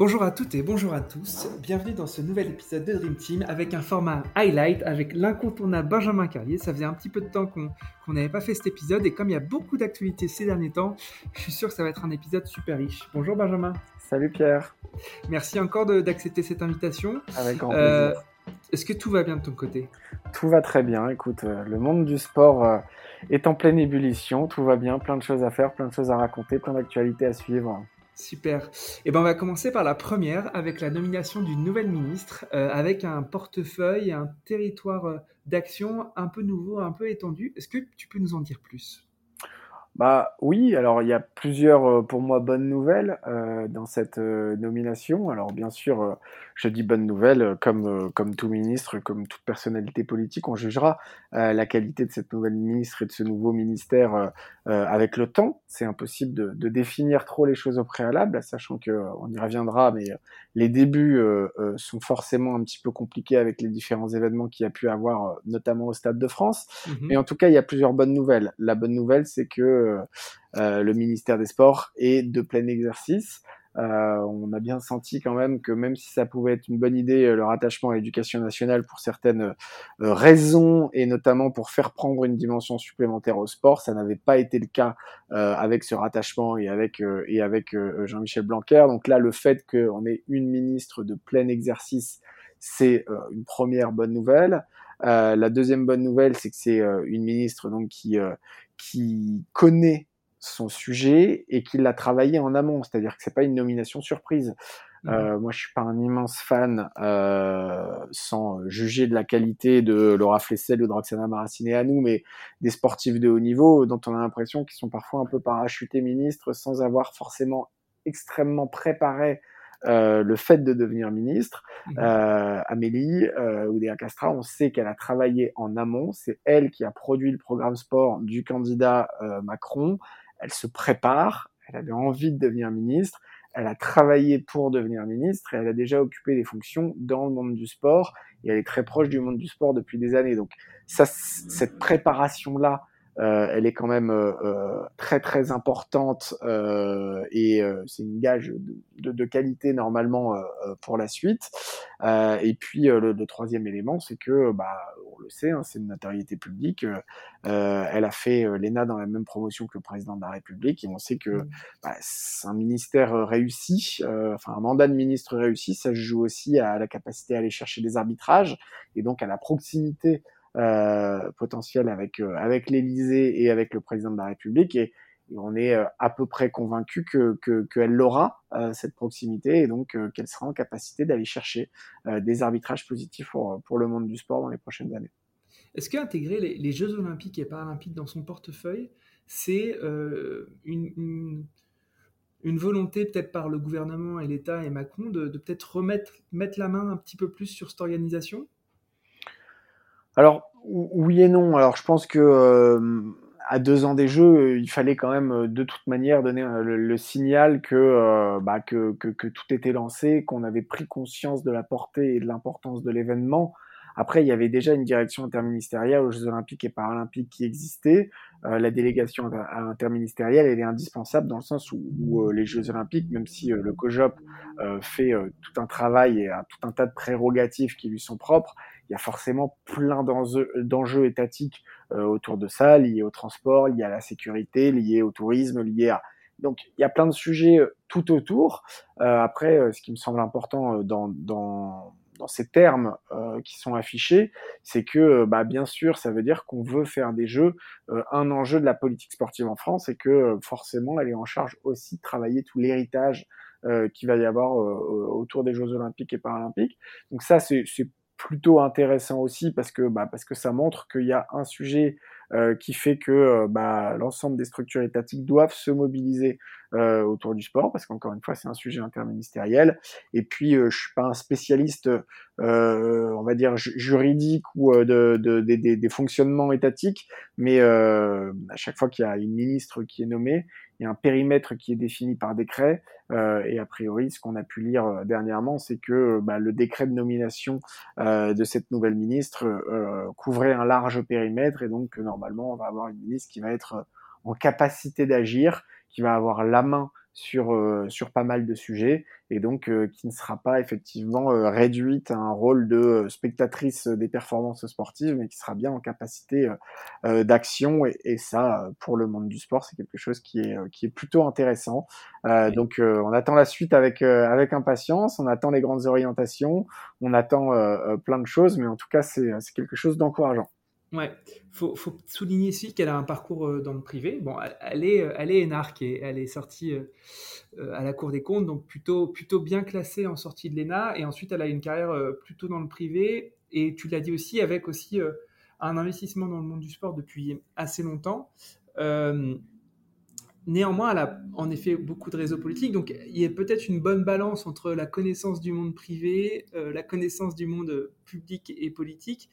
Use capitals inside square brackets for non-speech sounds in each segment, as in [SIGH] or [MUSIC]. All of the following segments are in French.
Bonjour à toutes et bonjour à tous. Bienvenue dans ce nouvel épisode de Dream Team avec un format highlight avec l'incontournable Benjamin Carlier. Ça faisait un petit peu de temps qu'on n'avait pas fait cet épisode et comme il y a beaucoup d'actualités ces derniers temps, je suis sûr que ça va être un épisode super riche. Bonjour Benjamin. Salut Pierre. Merci encore d'accepter cette invitation. Avec grand euh, plaisir. Est-ce que tout va bien de ton côté? Tout va très bien. Écoute, euh, le monde du sport euh, est en pleine ébullition. Tout va bien, plein de choses à faire, plein de choses à raconter, plein d'actualités à suivre. Super. Eh ben on va commencer par la première avec la nomination d'une nouvelle ministre euh, avec un portefeuille, un territoire d'action un peu nouveau, un peu étendu. Est-ce que tu peux nous en dire plus? Bah oui, alors il y a plusieurs, euh, pour moi, bonnes nouvelles euh, dans cette euh, nomination. Alors bien sûr, je dis bonnes nouvelles, comme, comme tout ministre, comme toute personnalité politique, on jugera la qualité de cette nouvelle ministre et de ce nouveau ministère avec le temps. C'est impossible de, de, définir trop les choses au préalable, sachant que on y reviendra, mais les débuts sont forcément un petit peu compliqués avec les différents événements qu'il y a pu avoir, notamment au Stade de France. Mmh mais en tout cas, il y a plusieurs bonnes nouvelles. La bonne nouvelle, c'est que euh, euh, le ministère des Sports est de plein exercice. Euh, on a bien senti quand même que même si ça pouvait être une bonne idée, le rattachement à l'éducation nationale pour certaines raisons et notamment pour faire prendre une dimension supplémentaire au sport, ça n'avait pas été le cas avec ce rattachement et avec et avec Jean-Michel Blanquer. Donc là, le fait qu'on ait une ministre de plein exercice, c'est une première bonne nouvelle. la deuxième bonne nouvelle, c'est que c'est une ministre donc qui qui connaît son sujet et qui l'a travaillé en amont, c'est-à-dire que c'est pas une nomination surprise. Mmh. Euh, moi, je suis pas un immense fan, euh, sans juger de la qualité de Laura Flessel ou de Roxana Maraciné à nous, mais des sportifs de haut niveau dont on a l'impression qu'ils sont parfois un peu parachutés ministres sans avoir forcément extrêmement préparé euh, le fait de devenir ministre. Mmh. Euh, Amélie euh, Oudéa Castra, on sait qu'elle a travaillé en amont. C'est elle qui a produit le programme sport du candidat euh, Macron. Elle se prépare. Elle avait envie de devenir ministre. Elle a travaillé pour devenir ministre et elle a déjà occupé des fonctions dans le monde du sport et elle est très proche du monde du sport depuis des années. Donc ça, cette préparation-là elle est quand même euh, euh, très très importante et c'est une gage de, de, qualité normalement pour la suite. et puis le, le, troisième élément, c'est que, bah, on le sait, hein, c'est une notoriété publique. elle a fait l'ENA dans la même promotion que le président de la République et on sait que mmh. bah, un ministère réussi, enfin un mandat de ministre réussi, ça joue aussi à la capacité à aller chercher des arbitrages et donc à la proximité euh, potentiel avec euh, avec l'Élysée et avec le président de la République et, on est euh, à peu près convaincu que qu'elle l'aura cette proximité et donc qu'elle sera en capacité d'aller chercher des arbitrages positifs pour pour le monde du sport dans les prochaines années. Est-ce qu'intégrer les, les, Jeux Olympiques et Paralympiques dans son portefeuille, c'est une, une, une, volonté peut-être par le gouvernement et l'État et Macron de, de peut-être remettre mettre la main un petit peu plus sur cette organisation? Alors oui et non. Alors je pense que euh, à deux ans des Jeux, il fallait quand même euh, de toute manière donner euh, le, signal que, bah, que, que, que, tout était lancé, qu'on avait pris conscience de la portée et de l'importance de l'événement. Après, il y avait déjà une direction interministérielle aux Jeux Olympiques et Paralympiques qui existait. La délégation interministérielle, elle est indispensable dans le sens où, les Jeux Olympiques, même si le COJOP fait tout un travail et a tout un tas de prérogatives qui lui sont propres, il y a forcément plein d'enjeux étatiques euh, autour de ça, liés au transport, liés à la sécurité, liés au tourisme, liés à... Donc il y a plein de sujets euh, tout autour. Euh, après, ce qui me semble important dans, dans, dans ces termes qui sont affichés, c'est que bah, bien sûr, ça veut dire qu'on veut faire des jeux un enjeu de la politique sportive en France et que forcément, elle est en charge aussi de travailler tout l'héritage euh, qu'il va y avoir autour des Jeux olympiques et paralympiques. Donc ça, c'est plutôt intéressant aussi parce que bah, parce que ça montre qu'il y a un sujet euh, qui fait que euh, bah, l'ensemble des structures étatiques doivent se mobiliser euh, autour du sport parce qu'encore une fois c'est un sujet interministériel et puis je suis pas un spécialiste on va dire juridique ou de, de, des fonctionnements étatiques mais à chaque fois qu'il y a une ministre qui est nommée il y a un périmètre qui est défini par décret. Euh, et a priori, ce qu'on a pu lire euh, dernièrement, c'est que bah, le décret de nomination euh, de cette nouvelle ministre euh, couvrait un large périmètre et donc on va avoir une ministre qui va être en capacité d'agir, qui va avoir la main sur, euh, sur pas mal de sujets et donc euh, qui ne sera pas effectivement euh, réduite à un rôle de spectatrice des performances sportives, mais qui sera bien en capacité d'action et, et, ça, pour le monde du sport, c'est quelque chose qui est, qui est plutôt intéressant. Donc on attend la suite avec, avec impatience, on attend les grandes orientations, on attend plein de choses, mais en tout cas c'est quelque chose d'encourageant. Ouais, faut, faut souligner ici qu'elle a un parcours euh, dans le privé. Bon, elle est, euh, elle est énarque et elle est sortie euh, à la Cour des comptes, donc plutôt, plutôt bien classée en sortie de l'ENA. Et ensuite, elle a une carrière plutôt dans le privé. Et tu l'as dit aussi, avec aussi un investissement dans le monde du sport depuis assez longtemps. Néanmoins, elle a en effet beaucoup de réseaux politiques. Donc, il y a peut-être une bonne balance entre la connaissance du monde privé, la connaissance du monde public et politique.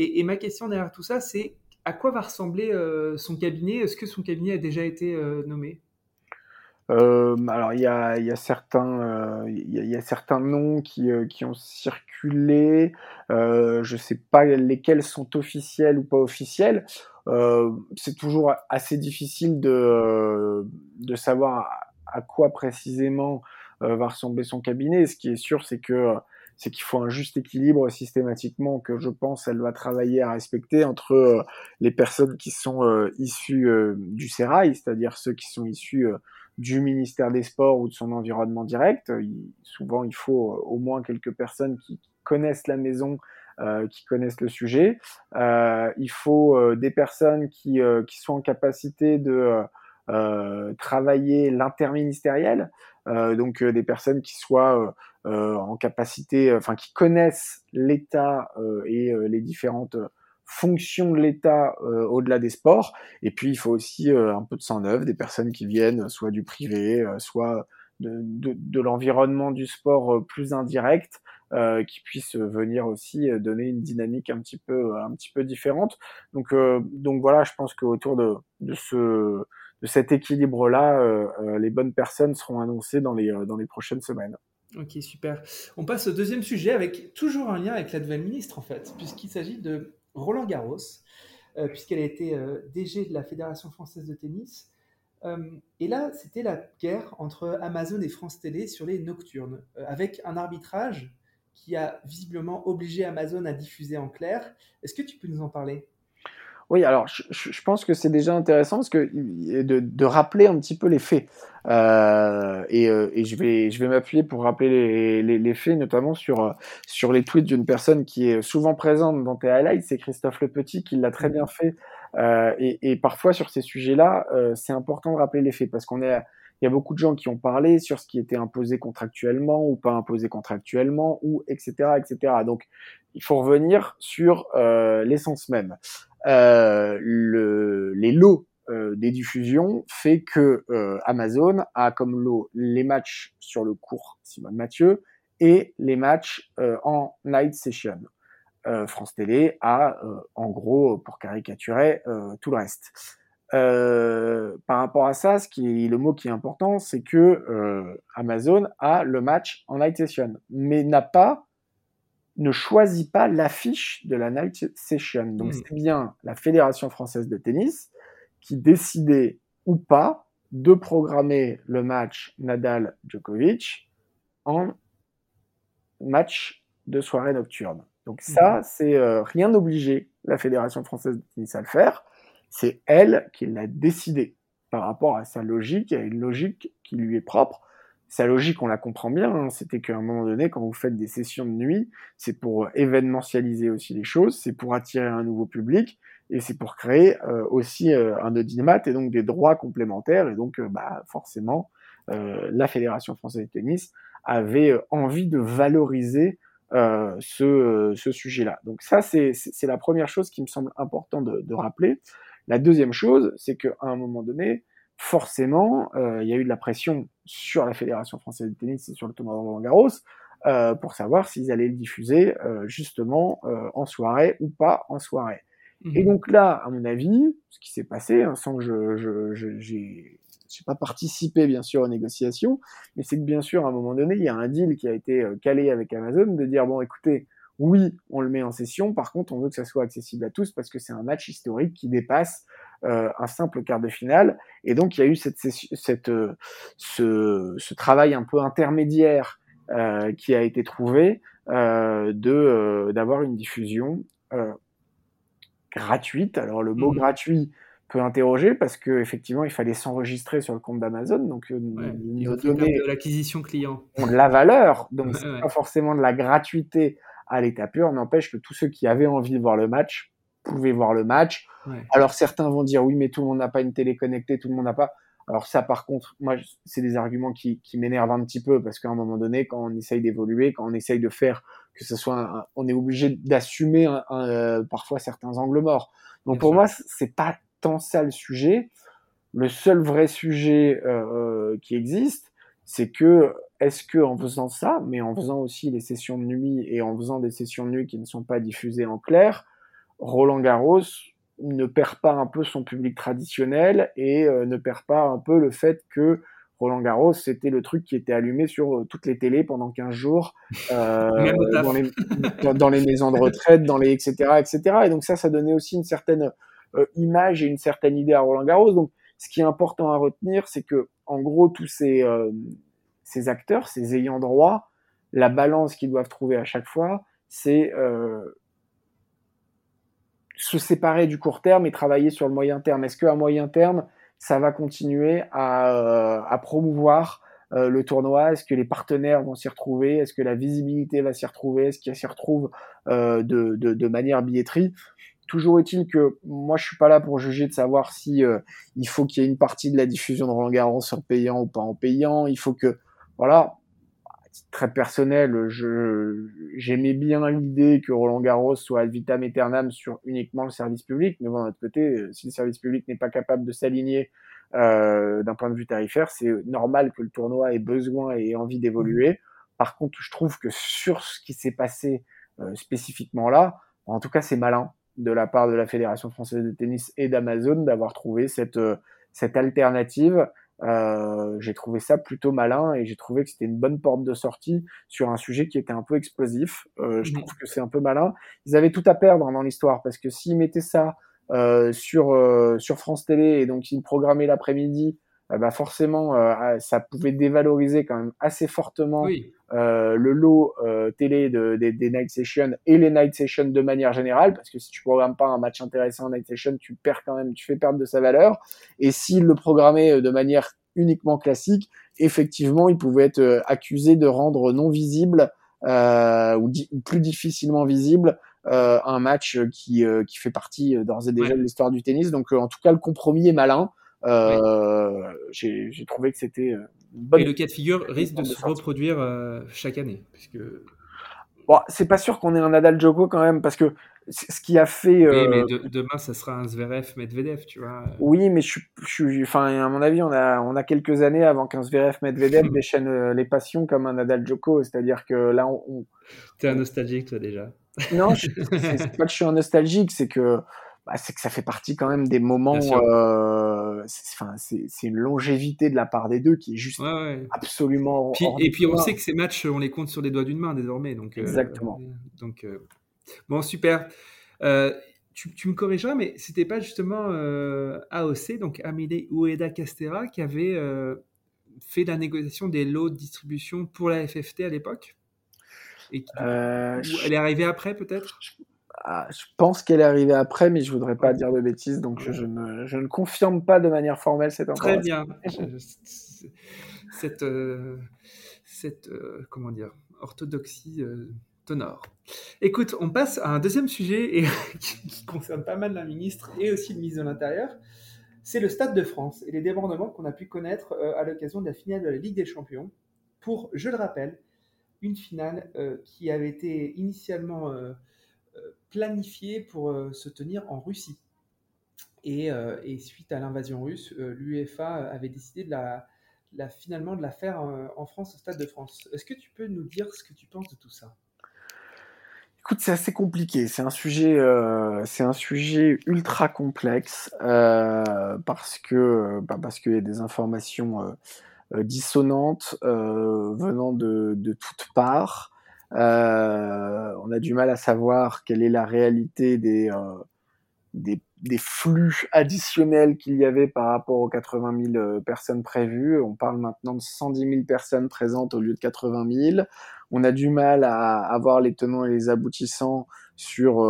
Et, ma question derrière tout ça, c'est à quoi va ressembler euh, son cabinet? Est-ce que son cabinet a déjà été euh, nommé? Euh, alors il y a, y, a certains, il y, a certains noms qui, qui ont circulé. je ne sais pas lesquels sont officiels ou pas officiels. c'est toujours assez difficile de, de savoir à, quoi précisément va ressembler son cabinet. Ce qui est sûr, c'est que c'est qu'il faut un juste équilibre systématiquement que je pense elle va travailler à respecter entre euh, les personnes qui sont euh, issues euh, du Sérail, c'est-à-dire ceux qui sont issus du ministère des Sports ou de son environnement direct. souvent, il faut au moins quelques personnes qui connaissent la maison, qui connaissent le sujet. il faut des personnes qui, qui sont en capacité de travailler l'interministériel, donc des personnes qui soient euh, en capacité, enfin qui connaissent l'État euh, et euh, les différentes fonctions de l'État au-delà des sports. Et puis il faut aussi un peu de sang neuf, des personnes qui viennent soit du privé, soit de, de, de l'environnement du sport plus indirect, euh, qui puissent venir aussi donner une dynamique un petit peu un petit peu différente. Donc euh, donc voilà, je pense qu'autour de, de ce de cet équilibre là, euh, les bonnes personnes seront annoncées dans les dans les prochaines semaines. Ok, super. On passe au deuxième sujet avec toujours un lien avec la nouvelle ministre, en fait, puisqu'il s'agit de Roland Garros, euh, puisqu'elle a été euh, DG de la Fédération française de tennis. Euh, et là, c'était la guerre entre Amazon et France Télé sur les nocturnes, avec un arbitrage qui a visiblement obligé Amazon à diffuser en clair. Est-ce que tu peux nous en parler? Oui, alors je, pense que c'est déjà intéressant parce que de, de, rappeler un petit peu les faits. Euh, et, euh, et, je vais, je vais m'appuyer pour rappeler les, les, les, faits, notamment sur, sur les tweets d'une personne qui est souvent présente dans tes highlights, c'est Christophe Le Petit qui l'a très bien fait. Euh, et, et, parfois sur ces sujets-là, euh, c'est important de rappeler les faits parce qu'on est il y a beaucoup de gens qui ont parlé sur ce qui était imposé contractuellement ou pas imposé contractuellement ou etc etc. Donc il faut revenir sur euh, l'essence même. Euh, le, les lots euh, des diffusions fait que euh, Amazon a comme lot les matchs sur le cours Simone Mathieu et les matchs euh, en night session. France Télé a en gros, pour caricaturer, tout le reste. Par rapport à ça, ce qui est le mot qui est important, c'est que Amazon a le match en night session, mais n'a pas ne choisit pas l'affiche de la night session. Donc hmm. c'est bien la Fédération française de tennis qui décidait ou pas de programmer le match Nadal-Djokovic en match de soirée nocturne. Donc ça, hmm. c'est euh, rien n'obligeait la Fédération française de tennis à le faire. C'est elle qui l'a décidé par rapport à sa logique, à une logique qui lui est propre sa logique, on la comprend bien. Hein. C'était qu'à un moment donné, quand vous faites des sessions de nuit, c'est pour événementialiser aussi les choses, c'est pour attirer un nouveau public et c'est pour créer euh, aussi euh, un audimat et donc des droits complémentaires. Et donc, euh, bah, forcément, la Fédération française de tennis avait envie de valoriser ce, ce sujet-là. Donc ça, c'est la première chose qui me semble important de, de rappeler. La deuxième chose, c'est qu'à un moment donné, forcément, euh, il y a eu de la pression sur la Fédération française de tennis et sur le tournoi de Roland Garros euh, pour savoir s'ils allaient le diffuser euh, justement en soirée ou pas en soirée. Mhm. Et donc là, à mon avis, ce qui s'est passé, hein, sans que je, je, je j'ai pas participé bien sûr aux négociations, mais c'est que bien sûr à un moment donné, il y a un deal qui a été calé avec Amazon de dire bon, écoutez, oui, on le met en session. Par contre, on veut que ça soit accessible à tous parce que c'est un match historique qui dépasse un simple quart de finale. Et donc il y a eu cette, cette, ce, ce, travail un peu intermédiaire qui a été trouvé de d'avoir une diffusion gratuite. Alors le mot mmh. gratuit peut interroger parce que effectivement il fallait s'enregistrer sur le compte d'Amazon donc euh, nos données de l'acquisition client ont de la valeur donc [LAUGHS] c'est pas forcément de la gratuité à l'état pur. N'empêche que tous ceux qui avaient envie de voir le match pouvaient voir le match. Alors certains vont dire oui mais tout le monde n'a pas une télé connectée tout le monde n'a pas. Alors ça par contre moi c'est des arguments qui, qui m'énervent un petit peu parce qu'à un moment donné quand on essaye d'évoluer quand on essaye de faire que ce soit on est obligé d'assumer euh, parfois certains angles morts. Donc pour moi c'est pas tant ça le sujet. Le seul vrai sujet euh, euh, qui existe, c'est que est-ce que en faisant ça, mais en faisant aussi les sessions de nuit et en faisant des sessions de nuit qui ne sont pas diffusées en clair, Roland Garros ne perd pas un peu son public traditionnel et euh, ne perd pas un peu le fait que Roland Garros, c'était le truc qui était allumé sur toutes les télés pendant 15 jours, euh, [LAUGHS] dans, les, dans, les, maisons de retraite, dans les etc., etc. Et donc ça, ça donnait aussi une certaine euh, image et une certaine idée à Roland Garros. Donc, ce qui est important à retenir, c'est que, en gros, tous ces, euh, ces acteurs, ces ayants droit, la balance qu'ils doivent trouver à chaque fois, c'est euh, se séparer du court terme et travailler sur le moyen terme. Est-ce qu'à moyen terme, ça va continuer à, à promouvoir le tournoi? Est-ce que les partenaires vont s'y retrouver? Est-ce que la visibilité va s'y retrouver? Est-ce qu'il s'y retrouve de, de, manière billetterie? Toujours est-il que moi je suis pas là pour juger de savoir si euh, il faut qu'il y ait une partie de la diffusion de Roland Garros en payant ou pas en payant. Il faut que voilà, très personnel, je j'aimais bien l'idée que Roland Garros soit ad vitam aeternam sur uniquement le service public, mais bon d'un autre côté, euh, si le service public n'est pas capable de s'aligner euh, d'un point de vue tarifaire, c'est normal que le tournoi ait besoin et ait envie d'évoluer. Par contre, je trouve que sur ce qui s'est passé spécifiquement là, en tout cas c'est malin de la part de la Fédération française de tennis et d'Amazon d'avoir trouvé cette, euh, cette alternative. Euh, j'ai trouvé ça plutôt malin et j'ai trouvé que c'était une bonne porte de sortie sur un sujet qui était un peu explosif. Euh, je trouve que c'est un peu malin. Ils avaient tout à perdre dans l'histoire parce que s'ils mettaient ça euh, sur euh, sur France Télé et donc ils programmaient l'après-midi bah forcément, euh, ah, ça pouvait dévaloriser quand même assez fortement euh, le lot euh, télé de, des night sessions et les night sessions de manière générale, parce que si tu programmes pas un match intéressant en night session, tu perds quand même, tu fais perdre de sa valeur. Et s'il le programmait de manière uniquement classique, effectivement, il pouvait être accusé de rendre non visible ou, plus difficilement visible un match qui, qui fait partie d'ores et déjà de l'histoire du tennis. Donc, en tout cas, le compromis est malin. Euh, j'ai trouvé que c'était bonne. Et le cas de figure risque de, se reproduire euh, chaque année, puisque. Bon, c'est pas sûr qu'on ait un Nadal Djoko quand même, parce que ce qui a fait. Oui, mais euh, demain, ça sera un Zverev Medvedev, tu vois. Oui, mais je, suis, enfin, à mon avis, on a, on a quelques années avant qu'un Zverev Medvedev [LAUGHS] déchaîne les passions comme un Nadal Djoko, c'est-à-dire que là, on. T'es un nostalgique, toi déjà. Non, [LAUGHS] c'est pas que je suis un nostalgique, c'est que bah, c'est que ça fait partie quand même des moments. Euh, c'est une longévité de la part des deux qui est juste absolument. et puis on sait que ces matchs, on les compte sur les doigts d'une main désormais. Donc, euh, Exactement. donc euh, bon, super. Tu, tu, me corrigeras, mais c'était pas justement AOC, donc Amélie Ueda Castera, qui avait fait la négociation des lots de distribution pour la FFT à l'époque et Elle est arrivée après, peut-être? Ah, je pense qu'elle est arrivée après, mais je voudrais pas dire de bêtises, donc je, ne, je, ne, confirme pas de manière formelle cette information. Très bien. cette, euh, cette euh, comment dire, orthodoxie euh, tonore. Écoute, on passe à un deuxième sujet et, [LAUGHS] qui, concerne pas mal la ministre et aussi le ministre de l'Intérieur. C'est le Stade de France et les débordements qu'on a pu connaître à l'occasion de la finale de la Ligue des Champions. Pour, je le rappelle, une finale qui avait été initialement planifié pour euh, se tenir en Russie. Et, euh, suite à l'invasion russe, euh, l'UEFA avait décidé de la, finalement de la faire en France au Stade de France. Est-ce que tu peux nous dire ce que tu penses de tout ça? Écoute, c'est assez compliqué. C'est un sujet, c'est un sujet ultra complexe parce que bah, parce qu'il y a des informations dissonantes venant de, de toutes parts. Euh, on a du mal à savoir quelle est la réalité des, euh, des, des flux additionnels qu'il y avait par rapport aux 80 000 personnes prévues. On parle maintenant de 110 000 personnes présentes au lieu de 80 000. On a du mal à avoir les tenants et les aboutissants sur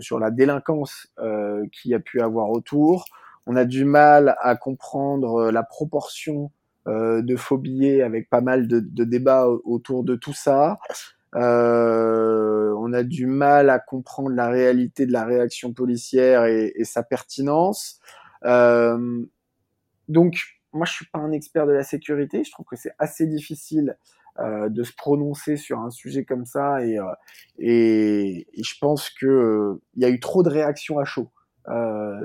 sur la délinquance euh, qu'il y a pu avoir autour. On a du mal à comprendre la proportion euh, de faux billets avec pas mal de, de débats autour de tout ça. Euh, on a du mal à comprendre la réalité de la réaction policière et, sa pertinence. Euh, donc, moi, je suis pas un expert de la sécurité. Je trouve que c'est assez difficile euh, de se prononcer sur un sujet comme ça, et, je pense que il y a eu trop de réactions à chaud.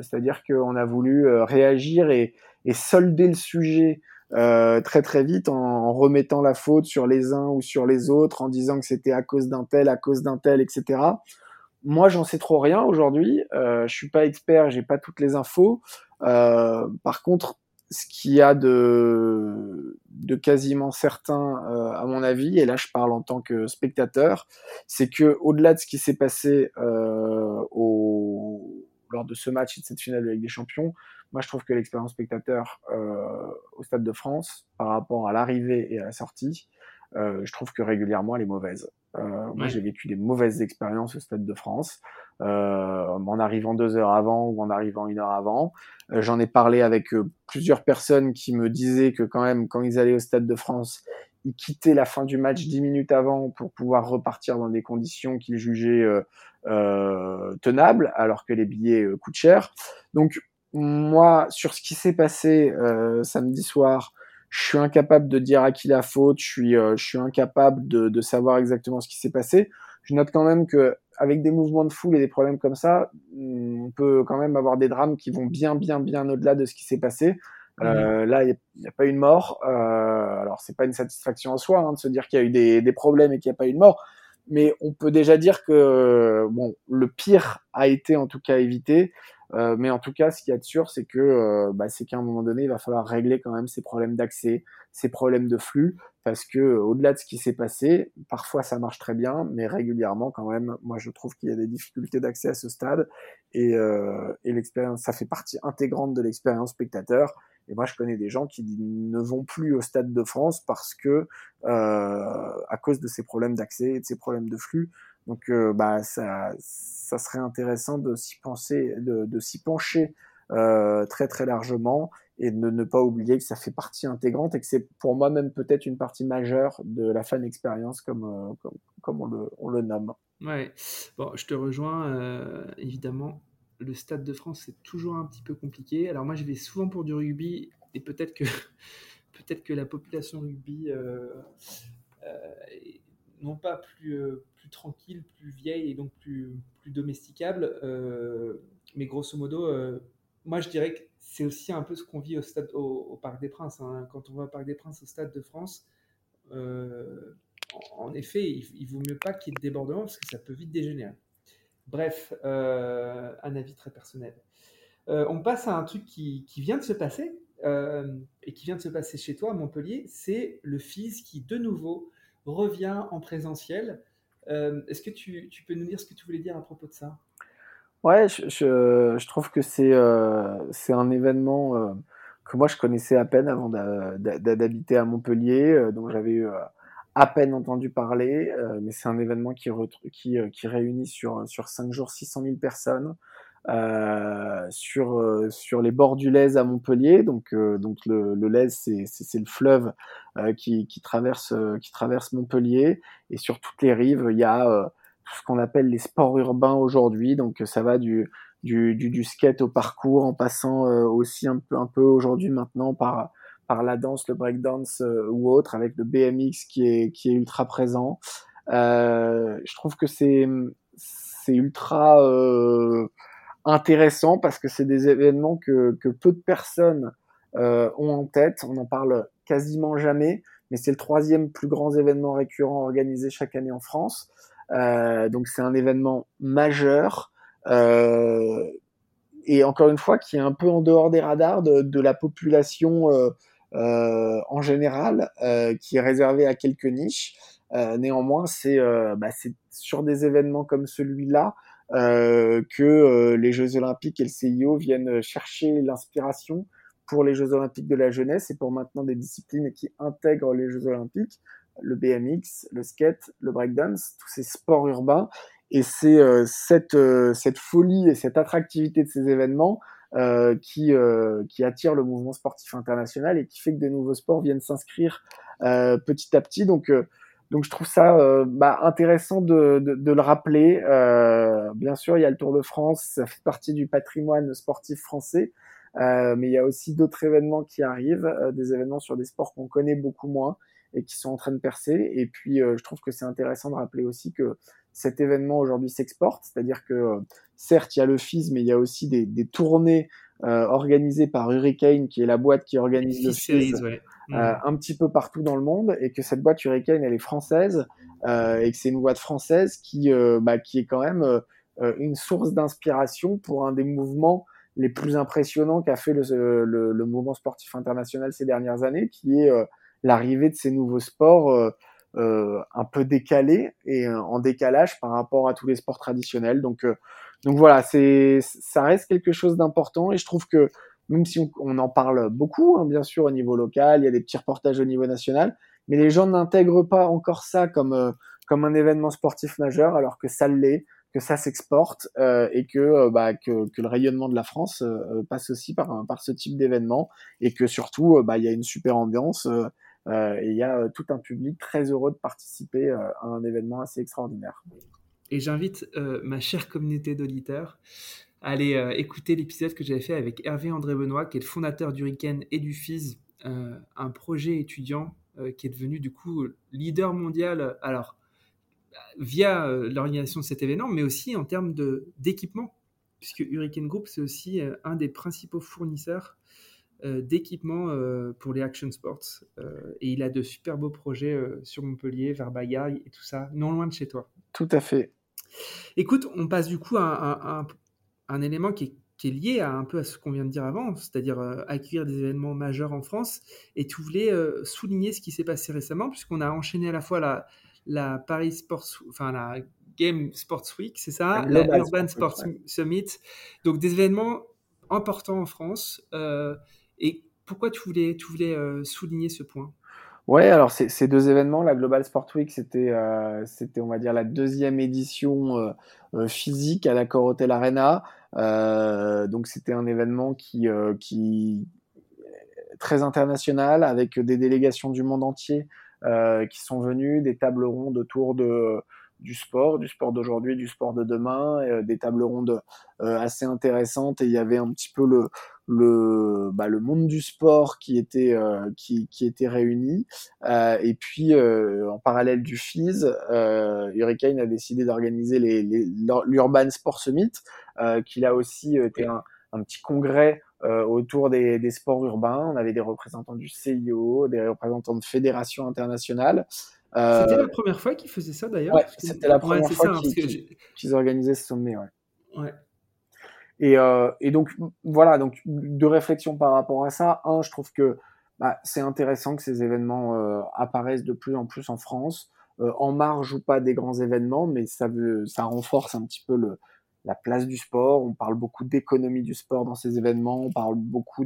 C'est-à-dire qu'on a voulu réagir et solder le sujet euh, très très vite en, remettant la faute sur les uns ou sur les autres, en disant que c'était à cause d'un tel, à cause d'un tel, etc. Moi, j'en sais trop rien aujourd'hui. Euh, je suis pas expert, j'ai pas toutes les infos. Euh, par contre, ce qu'il y a de, de quasiment certain, euh, à mon avis, et là je parle en tant que spectateur, c'est que au-delà de ce qui s'est passé euh, au, lors de ce match et de cette finale de Ligue des Champions, moi, je trouve que l'expérience spectateur euh, au Stade de France, par rapport à l'arrivée et à la sortie, euh, je trouve que régulièrement, elle est mauvaise. Euh, moi, j'ai vécu des mauvaises expériences au Stade de France, euh, en arrivant deux heures avant ou en arrivant une heure avant. Euh, j'en ai parlé avec euh, plusieurs personnes qui me disaient que quand même, quand ils allaient au Stade de France, ils quittaient la fin du match dix minutes avant pour pouvoir repartir dans des conditions qu'ils jugeaient tenables, alors que les billets coûtent cher. Donc moi, sur ce qui s'est passé euh, samedi soir, je suis incapable de dire à qui la faute. Je suis, euh, je suis incapable de, de, savoir exactement ce qui s'est passé. Je note quand même que avec des mouvements de foule et des problèmes comme ça, on peut quand même avoir des drames qui vont bien, bien, bien au-delà de ce qui s'est passé. Euh, là, il n'y a, pas eu de mort. Euh, alors, c'est pas une satisfaction en soi hein, de se dire qu'il y a eu des, des problèmes et qu'il n'y a pas eu de mort, mais on peut déjà dire que bon, le pire a été en tout cas évité. Euh, mais en tout cas, ce qu'il y a de sûr, c'est que euh, bah, c'est qu'à un moment donné, il va falloir régler quand même ces problèmes d'accès, ces problèmes de flux, parce que euh, au-delà de ce qui s'est passé, parfois ça marche très bien, mais régulièrement quand même, moi je trouve qu'il y a des difficultés d'accès à ce stade, et, euh, et l'expérience, ça fait partie intégrante de l'expérience spectateur. Et moi, je connais des gens qui ne vont plus au Stade de France parce que, à cause de ces problèmes d'accès et de ces problèmes de flux, donc, euh, bah, ça, ça serait intéressant de s'y penser, de, de s'y pencher euh, très très largement et de ne pas oublier que ça fait partie intégrante et que c'est pour moi même peut-être une partie majeure de la fan expérience comme, euh, comme, comme on, le, on le nomme. Ouais, bon, je te rejoins évidemment. Le Stade de France, c'est toujours un petit peu compliqué. Alors moi, je vais souvent pour du rugby et peut-être que [LAUGHS] peut-être que la population rugby non pas plus plus tranquille, plus vieille et donc plus, plus domesticable. Euh, mais grosso modo, euh, moi je dirais que c'est aussi un peu ce qu'on vit au, stade, au, Parc des Princes. Hein. Quand on va au Parc des Princes, au Stade de France, euh, en, effet, il, vaut mieux pas qu'il y ait de débordement parce que ça peut vite dégénérer. Bref, euh, un avis très personnel. Euh, on passe à un truc qui, qui vient de se passer euh, et qui vient de se passer chez toi à Montpellier. C'est le FIS qui, de nouveau, revient en présentiel. Euh, Est-ce que tu, tu, peux nous dire ce que tu voulais dire à propos de ça? Ouais, je, je, je, trouve que c'est euh, un événement euh, que moi je connaissais à peine avant d'habiter à Montpellier, dont j'avais à peine entendu parler, mais c'est un événement qui, qui, qui, réunit sur, sur 5 jours 600 000 personnes. Euh, sur euh, sur les bords du Lez à Montpellier. Donc euh, donc le, le Lez c'est le fleuve qui qui traverse qui traverse Montpellier et sur toutes les rives il y a ce qu'on appelle les sports urbains aujourd'hui. Donc ça va du du, du, du skate au parcours en passant aussi un peu un peu aujourd'hui maintenant par par la danse, le breakdance euh, ou autre, avec le BMX qui est, qui est ultra présent. Euh, je trouve que c'est ultra euh, intéressant parce que c'est des événements que, peu de personnes euh, ont en tête. On en parle quasiment jamais, mais c'est le troisième plus grand événement récurrent organisé chaque année en France. Euh, donc c'est un événement majeur euh, et encore une fois qui est un peu en dehors des radars de, la population en général, qui est réservé à quelques niches. néanmoins, c'est bah, sur des événements comme celui-là que les Jeux Olympiques et le CIO viennent chercher l'inspiration pour les Jeux Olympiques de la jeunesse et pour maintenant des disciplines qui intègrent les Jeux Olympiques, le BMX, le skate, le breakdance, tous ces sports urbains. Et c'est cette, cette folie et cette attractivité de ces événements euh, qui, euh, qui attire le mouvement sportif international et qui fait que de nouveaux sports viennent s'inscrire euh, petit à petit. Donc, euh, donc je trouve ça euh, bah, intéressant de, de, de, le rappeler. bien sûr, il y a le Tour de France, ça fait partie du patrimoine sportif français, mais il y a aussi d'autres événements qui arrivent, des événements sur des sports qu'on connaît beaucoup moins et qui sont en train de percer. Et puis, je trouve que c'est intéressant de rappeler aussi que cet événement aujourd'hui s'exporte, c'est-à-dire que euh, certes il y a le FIS, mais il y a aussi des, des tournées euh, organisées par Hurricane, qui est la boîte qui organise le FIS, euh, mm. un petit peu partout dans le monde, et que cette boîte Hurricane elle est française euh, et que c'est une boîte française qui bah, qui est quand même une source d'inspiration pour un des mouvements les plus impressionnants qu'a fait le, le, le, mouvement sportif international ces dernières années, qui est l'arrivée de ces nouveaux sports euh, un peu décalé et euh, en décalage par rapport à tous les sports traditionnels. Donc, euh, donc voilà, c'est, ça reste quelque chose d'important et je trouve que même si on, en parle beaucoup, hein, bien sûr, au niveau local, il y a des petits reportages au niveau national, mais les gens n'intègrent pas encore ça comme, comme un événement sportif majeur, alors que ça l'est, que ça s'exporte euh, et que, bah, que, que, le rayonnement de la France passe aussi par, par ce type d'événement et que surtout, bah, il y a une super ambiance. Euh, et il y a euh, tout un public très heureux de participer euh, à un événement assez extraordinaire. Et j'invite ma chère communauté d'auditeurs à aller écouter l'épisode que j'avais fait avec Hervé André Benoît, qui est le fondateur du RICAN et du FIS, un projet étudiant qui est devenu du coup leader mondial. Alors, via l'organisation de cet événement, mais aussi en termes d'équipement, puisque Hurricane Group, c'est aussi un des principaux fournisseurs d'équipements euh, pour les action sports. Euh, et il a de super beaux projets sur Montpellier, vers Bagaille et tout ça, non loin de chez toi. Tout à fait. Écoute, on passe du coup à, un, élément qui est, lié à un peu à ce qu'on vient de dire avant, c'est-à-dire accueillir des événements majeurs en France. Et tu voulais souligner ce qui s'est passé récemment, puisqu'on a enchaîné à la fois la, la Paris Sports, enfin la Game Sports Week, c'est ça, la Urban Sports Summit. Donc des événements importants en France. Et pourquoi tu voulais, tu voulais euh, souligner ce point? Ouais, alors ces deux événements, la Global Sport Week, c'était, euh, c'était on va dire la deuxième édition euh, physique à la Hotel Arena. donc c'était un événement qui, qui très international avec des délégations du monde entier qui sont venues, des tables rondes autour de du sport, du sport d'aujourd'hui, du sport de demain, des tables rondes assez intéressantes et il y avait un petit peu le le, bah, le monde du sport qui était, euh, qui, qui était réuni. Euh, et puis, euh, en parallèle du FIS, euh, Hurricane a décidé d'organiser les, les, l'Urban Sport Summit, euh, qui là aussi était un, un petit congrès autour des, des, sports urbains. On avait des représentants du CIO, des représentants de fédérations internationales. Euh, c'était la première fois qu'ils faisaient ça d'ailleurs. Ouais, c'était la première fois hein, qu'ils, qu'ils organisaient ce sommet. Ouais. ouais. Et, euh, et, donc voilà, donc de réflexion par rapport à ça. Un, je trouve que bah, c'est intéressant que ces événements euh, apparaissent de plus en plus en France, euh, en marge ou pas des grands événements, mais ça veut, ça renforce un petit peu le, la place du sport. On parle beaucoup d'économie du sport dans ces événements, on parle beaucoup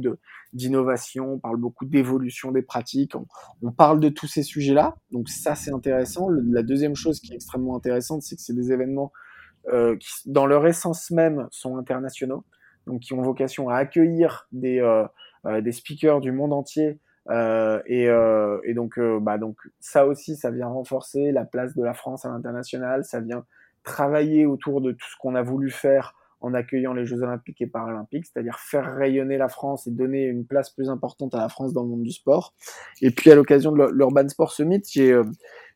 d'innovation, on parle beaucoup d'évolution des pratiques. On, parle de tous ces sujets-là, donc ça c'est intéressant. La deuxième chose qui est extrêmement intéressante, c'est que c'est des événements euh, qui, dans leur essence même, sont internationaux, donc qui ont vocation à accueillir des, euh, euh, des speakers du monde entier. et, et donc, bah, donc, ça aussi, ça vient renforcer la place de la France à l'international, ça vient travailler autour de tout ce qu'on a voulu faire en accueillant les Jeux Olympiques et Paralympiques, c'est-à-dire faire rayonner la France et donner une place plus importante à la France dans le monde du sport. Et puis à l'occasion de l'Urban Sport Summit, j'ai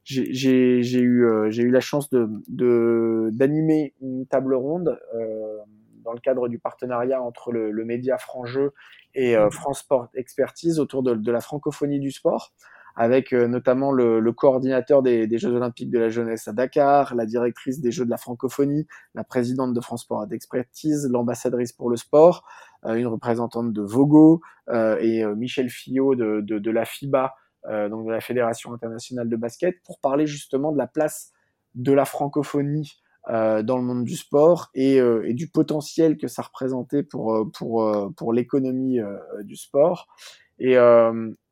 j'ai eu, euh, j'ai eu la chance de d'animer une table ronde euh, dans le cadre du partenariat entre le, le média Franc-Jeu et euh, mmh. France Sport Expertise autour de, de, la francophonie du sport, avec euh, notamment le, le coordinateur des, des, Jeux Olympiques de la jeunesse à Dakar, la directrice des Jeux de la francophonie, la présidente de France Sport Expertise, l'ambassadrice pour le sport, une représentante de Vogo et Michel Fillot de, de, de la FIBA euh, donc de la Fédération internationale de basket, pour parler justement de la place de la francophonie dans le monde du sport et, et, du potentiel que ça représentait pour, pour, pour l'économie du sport. Et,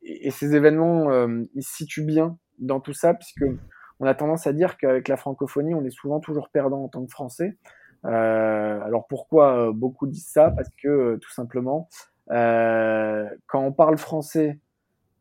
et, ces événements, ils se situent bien dans tout ça, puisque on a tendance à dire qu'avec la francophonie, on est souvent toujours perdant en tant que Français. Euh, alors pourquoi euh, beaucoup disent ça? Parce que euh, tout simplement, euh, quand on parle français,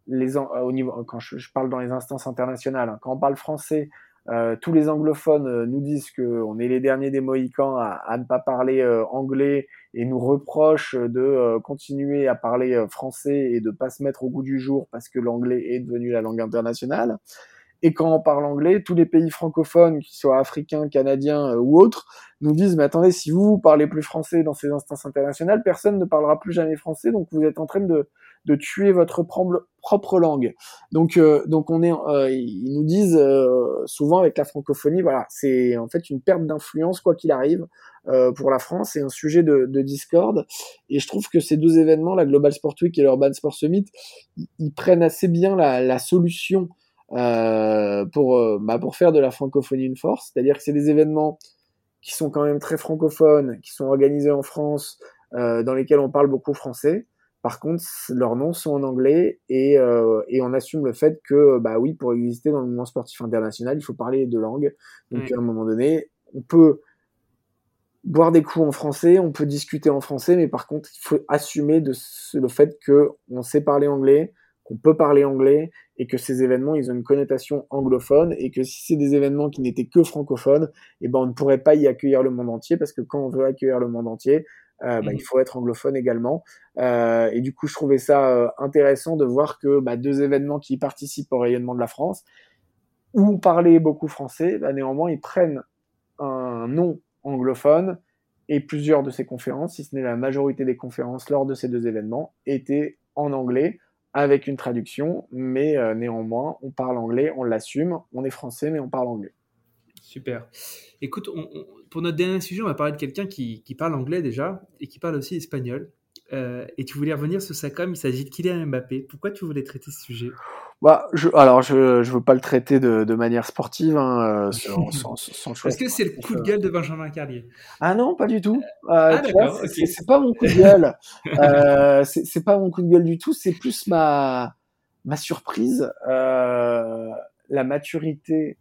les, au niveau, quand je, je, parle dans les instances internationales, hein, quand on parle français, euh, tous les anglophones nous disent qu'on est les derniers des Mohicans à, à ne pas parler anglais et nous reprochent de continuer à parler français et de pas se mettre au goût du jour parce que l'anglais est devenu la langue internationale. Et quand on parle anglais, tous les pays francophones, qu'ils soient africains, canadiens euh, ou autres, nous disent mais attendez, si vous, parlez plus français dans ces instances internationales, personne ne parlera plus jamais français, donc vous êtes en train de, de tuer votre propre langue. Donc, euh, donc on est, euh, ils nous disent souvent avec la francophonie, voilà, c'est en fait une perte d'influence quoi qu'il arrive pour la France, c'est un sujet de, de, discorde. Et je trouve que ces deux événements, la Global Sport Week et l'Urban Sport Summit, ils, prennent assez bien la, solution euh, pour, euh, bah, pour faire de la francophonie une force. C'est-à-dire que c'est des événements qui sont quand même très francophones, qui sont organisés en France, euh, dans lesquels on parle beaucoup français. Par contre, leurs noms sont en anglais et, euh, et on assume le fait que, bah oui, pour exister dans le mouvement sportif international, il faut parler deux langues. Donc, à un moment donné, on peut boire des coups en français, on peut discuter en français, mais par contre, il faut assumer de le fait que on sait parler anglais, qu'on peut parler anglais et que ces événements, ils ont une connotation anglophone et que si c'est des événements qui n'étaient que francophones, eh ben, on ne pourrait pas y accueillir le monde entier parce que quand on veut accueillir le monde entier, euh, bah, il faut être anglophone également. Euh, et du coup, je trouvais ça euh, intéressant de voir que bah, deux événements qui participent au rayonnement de la France, où on parlait beaucoup français, bah, néanmoins, ils prennent un nom anglophone et plusieurs de ces conférences, si ce n'est la majorité des conférences lors de ces deux événements, étaient en anglais avec une traduction, mais néanmoins, on parle anglais, on l'assume, on est français, mais on parle anglais. Super. Écoute, pour notre dernier sujet, on va parler de quelqu'un qui, qui, parle anglais déjà et qui parle aussi espagnol. Euh, et tu voulais revenir sur ça comme il s'agit de Kylian Mbappé. Pourquoi tu voulais traiter ce sujet? Bah, je, alors, je ne veux pas le traiter de, de manière sportive, hein, euh, sans, [LAUGHS] sans, sans Est-ce que c'est le coup de gueule de Benjamin Carlier? Ah non, pas du tout. Euh, ah. C'est pas mon coup de gueule. [LAUGHS] euh, c'est pas mon coup de gueule du tout. C'est plus ma ma surprise, la maturité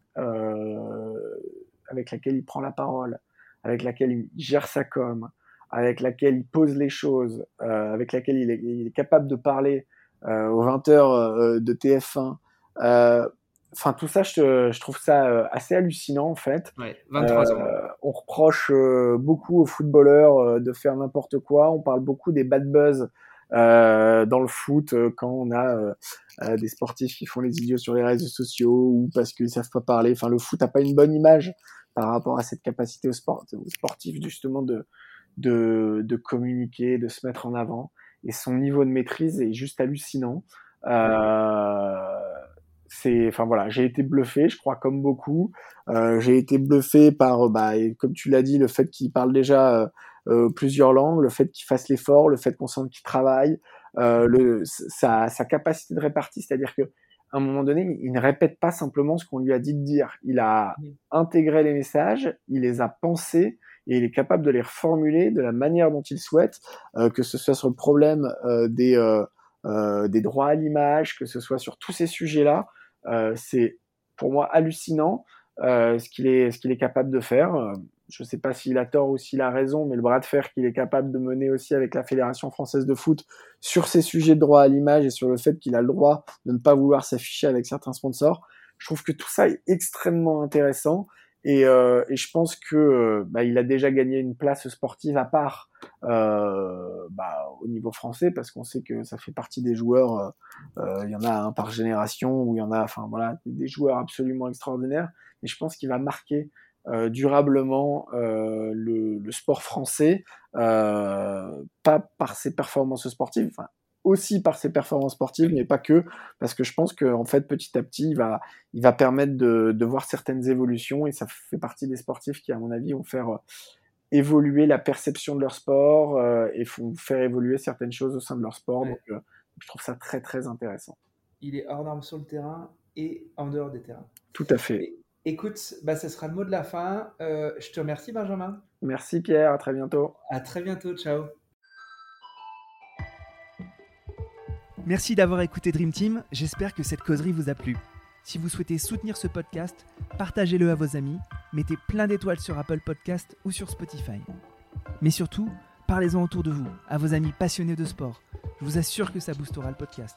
avec laquelle il prend la parole, avec laquelle il gère sa com, avec laquelle il pose les choses, euh, avec laquelle il est, il est, capable de parler euh, aux 20h euh, de TF1. Euh, enfin, tout ça, je, je, trouve ça assez hallucinant en fait. Ouais, 23 ans. on reproche beaucoup aux footballeurs de faire n'importe quoi. On parle beaucoup des bad buzz euh, dans le foot euh, quand on a euh, des sportifs qui font les idiots sur les réseaux sociaux ou parce qu'ils savent pas parler. Enfin, le foot n'a pas une bonne image par rapport à cette capacité aux, sport, aux sportifs justement de, de, de communiquer, de se mettre en avant et son niveau de maîtrise est juste hallucinant. Euh, c'est, enfin voilà, j'ai été bluffé, je crois comme beaucoup. Euh, j'ai été bluffé par, bah, comme tu l'as dit, le fait qu'il parle déjà euh, euh, plusieurs langues, le fait qu'il fasse l'effort, le fait qu'on sente qu'il travaille, euh, le, sa, sa, capacité de répartie, c'est-à-dire que à un moment donné, il ne répète pas simplement ce qu'on lui a dit de dire. Il a intégré les messages, il les a pensés, et il est capable de les reformuler de la manière dont il souhaite, euh, que ce soit sur le problème euh, des, euh, euh des droits à l'image, que ce soit sur tous ces sujets-là. Euh, c'est pour moi hallucinant euh, ce qu'il est, ce qu'il est capable de faire. Je ne sais pas s'il a tort ou s'il a raison, mais le bras de fer qu'il est capable de mener aussi avec la Fédération française de foot sur ces sujets de droit à l'image et sur le fait qu'il a le droit de ne pas vouloir s'afficher avec certains sponsors, je trouve que tout ça est extrêmement intéressant et, euh, et, je pense que euh, bah, il a déjà gagné une place sportive à part euh, bah, au niveau français parce qu'on sait que ça fait partie des joueurs. Euh, euh, il y en a un par génération où il y en a, enfin voilà, des joueurs absolument extraordinaires. Et je pense qu'il va marquer durablement le, le, sport français, pas par ses performances sportives, enfin aussi par ses performances sportives, mais pas que, parce que je pense qu'en en fait, petit à petit, il va, il va permettre de, de, voir certaines évolutions, et ça fait partie des sportifs qui, à mon avis, vont faire euh, évoluer la perception de leur sport euh, et font faire évoluer certaines choses au sein de leur sport. Ouais. Donc, euh, je trouve ça très, très intéressant. Il est hors norme sur le terrain et en dehors des terrains. Tout à fait. Écoute, bah, ce sera le mot de la fin. Euh, je te remercie, Benjamin. Merci, Pierre. À très bientôt. À très bientôt. Ciao. Merci d'avoir écouté Dream Team. J'espère que cette causerie vous a plu. Si vous souhaitez soutenir ce podcast, partagez-le à vos amis, mettez plein d'étoiles sur Apple Podcast ou sur Spotify. Mais surtout, parlez-en autour de vous, à vos amis passionnés de sport. Je vous assure que ça boostera le podcast.